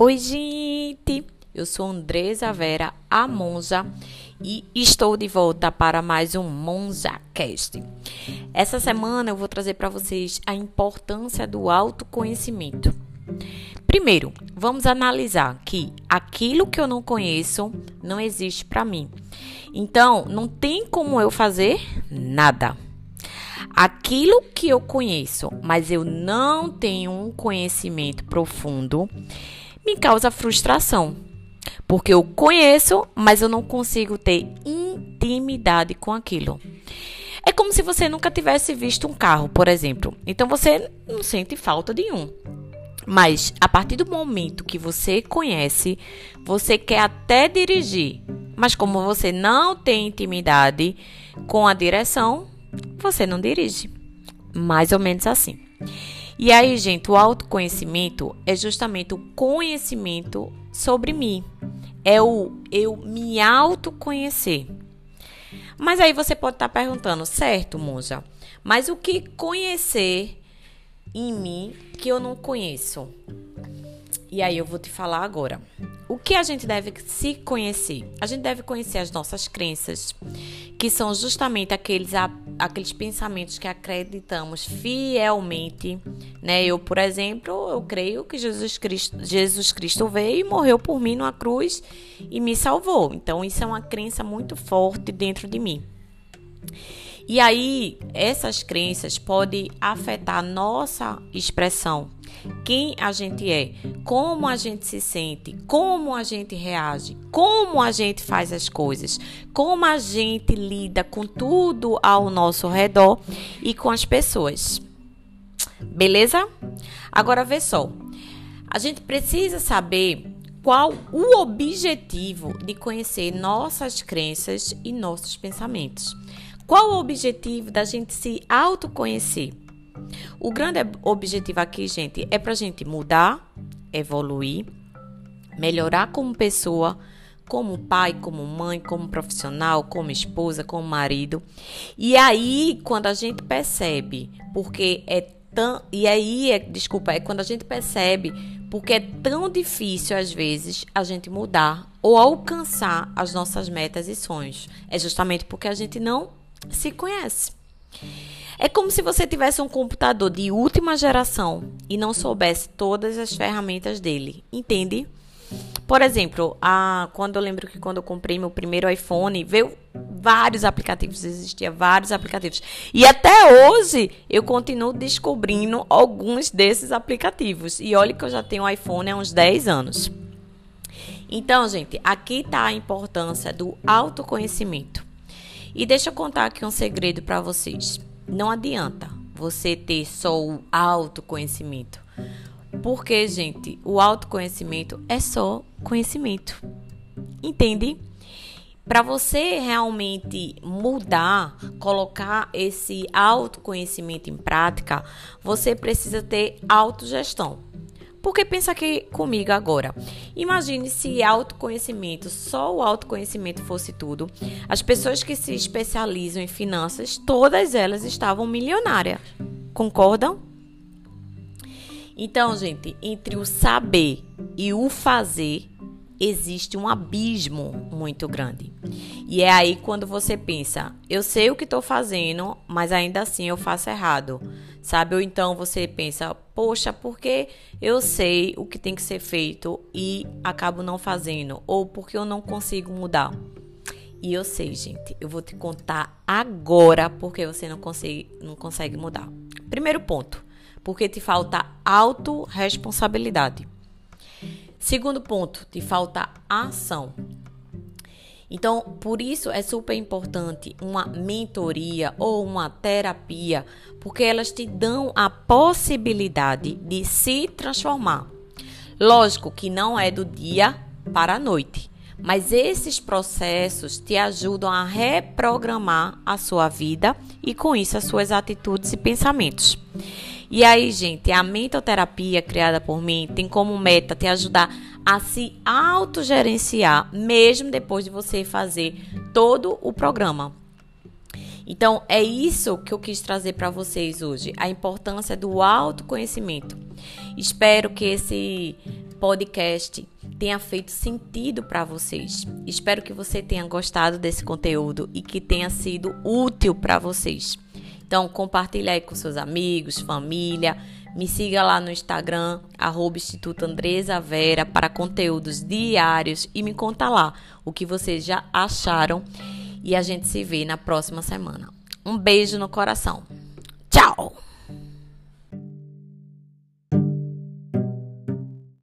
Oi, gente! Eu sou Andresa Vera, a Monja, e estou de volta para mais um MonjaCast. Essa semana eu vou trazer para vocês a importância do autoconhecimento. Primeiro, vamos analisar que aquilo que eu não conheço não existe para mim. Então, não tem como eu fazer nada. Aquilo que eu conheço, mas eu não tenho um conhecimento profundo, me causa frustração. Porque eu conheço, mas eu não consigo ter intimidade com aquilo. É como se você nunca tivesse visto um carro, por exemplo. Então você não sente falta de um. Mas a partir do momento que você conhece, você quer até dirigir. Mas como você não tem intimidade com a direção, você não dirige. Mais ou menos assim. E aí, gente, o autoconhecimento é justamente o conhecimento sobre mim. É o eu me autoconhecer. Mas aí você pode estar perguntando, certo, Monja? Mas o que conhecer em mim que eu não conheço? E aí eu vou te falar agora. O que a gente deve se conhecer? A gente deve conhecer as nossas crenças, que são justamente aqueles, aqueles pensamentos que acreditamos fielmente. Né? Eu, por exemplo, eu creio que Jesus Cristo, Jesus Cristo veio e morreu por mim numa cruz e me salvou. Então, isso é uma crença muito forte dentro de mim. E aí, essas crenças podem afetar nossa expressão, quem a gente é, como a gente se sente, como a gente reage, como a gente faz as coisas, como a gente lida com tudo ao nosso redor e com as pessoas. Beleza? Agora vê só. A gente precisa saber qual o objetivo de conhecer nossas crenças e nossos pensamentos. Qual o objetivo da gente se autoconhecer? O grande objetivo aqui, gente, é para a gente mudar, evoluir, melhorar como pessoa, como pai, como mãe, como profissional, como esposa, como marido. E aí, quando a gente percebe, porque é tão. E aí, é, desculpa, é quando a gente percebe, porque é tão difícil às vezes a gente mudar ou alcançar as nossas metas e sonhos. É justamente porque a gente não se conhece. É como se você tivesse um computador de última geração e não soubesse todas as ferramentas dele, entende? Por exemplo, a, quando eu lembro que quando eu comprei meu primeiro iPhone, veio vários aplicativos, existia vários aplicativos. E até hoje eu continuo descobrindo alguns desses aplicativos. E olha que eu já tenho iPhone há uns 10 anos. Então, gente, aqui está a importância do autoconhecimento. E deixa eu contar aqui um segredo para vocês. Não adianta você ter só o autoconhecimento. Porque, gente, o autoconhecimento é só conhecimento. Entende? Para você realmente mudar, colocar esse autoconhecimento em prática, você precisa ter autogestão. Porque pensa aqui comigo agora. Imagine se autoconhecimento, só o autoconhecimento fosse tudo. As pessoas que se especializam em finanças, todas elas estavam milionárias. Concordam? Então, gente, entre o saber e o fazer, existe um abismo muito grande. E é aí quando você pensa, eu sei o que estou fazendo, mas ainda assim eu faço errado, sabe? Ou então você pensa, poxa, porque eu sei o que tem que ser feito e acabo não fazendo, ou porque eu não consigo mudar. E eu sei, gente, eu vou te contar agora porque você não consegue, não consegue mudar. Primeiro ponto, porque te falta autorresponsabilidade. Segundo ponto, te falta ação. Então, por isso é super importante uma mentoria ou uma terapia, porque elas te dão a possibilidade de se transformar. Lógico que não é do dia para a noite, mas esses processos te ajudam a reprogramar a sua vida e com isso as suas atitudes e pensamentos. E aí, gente, a mentoterapia criada por mim tem como meta te ajudar a se autogerenciar, mesmo depois de você fazer todo o programa. Então, é isso que eu quis trazer para vocês hoje, a importância do autoconhecimento. Espero que esse podcast tenha feito sentido para vocês. Espero que você tenha gostado desse conteúdo e que tenha sido útil para vocês. Então, compartilhe aí com seus amigos, família. Me siga lá no Instagram, arroba Instituto Andresa Vera, para conteúdos diários e me conta lá o que vocês já acharam. E a gente se vê na próxima semana. Um beijo no coração.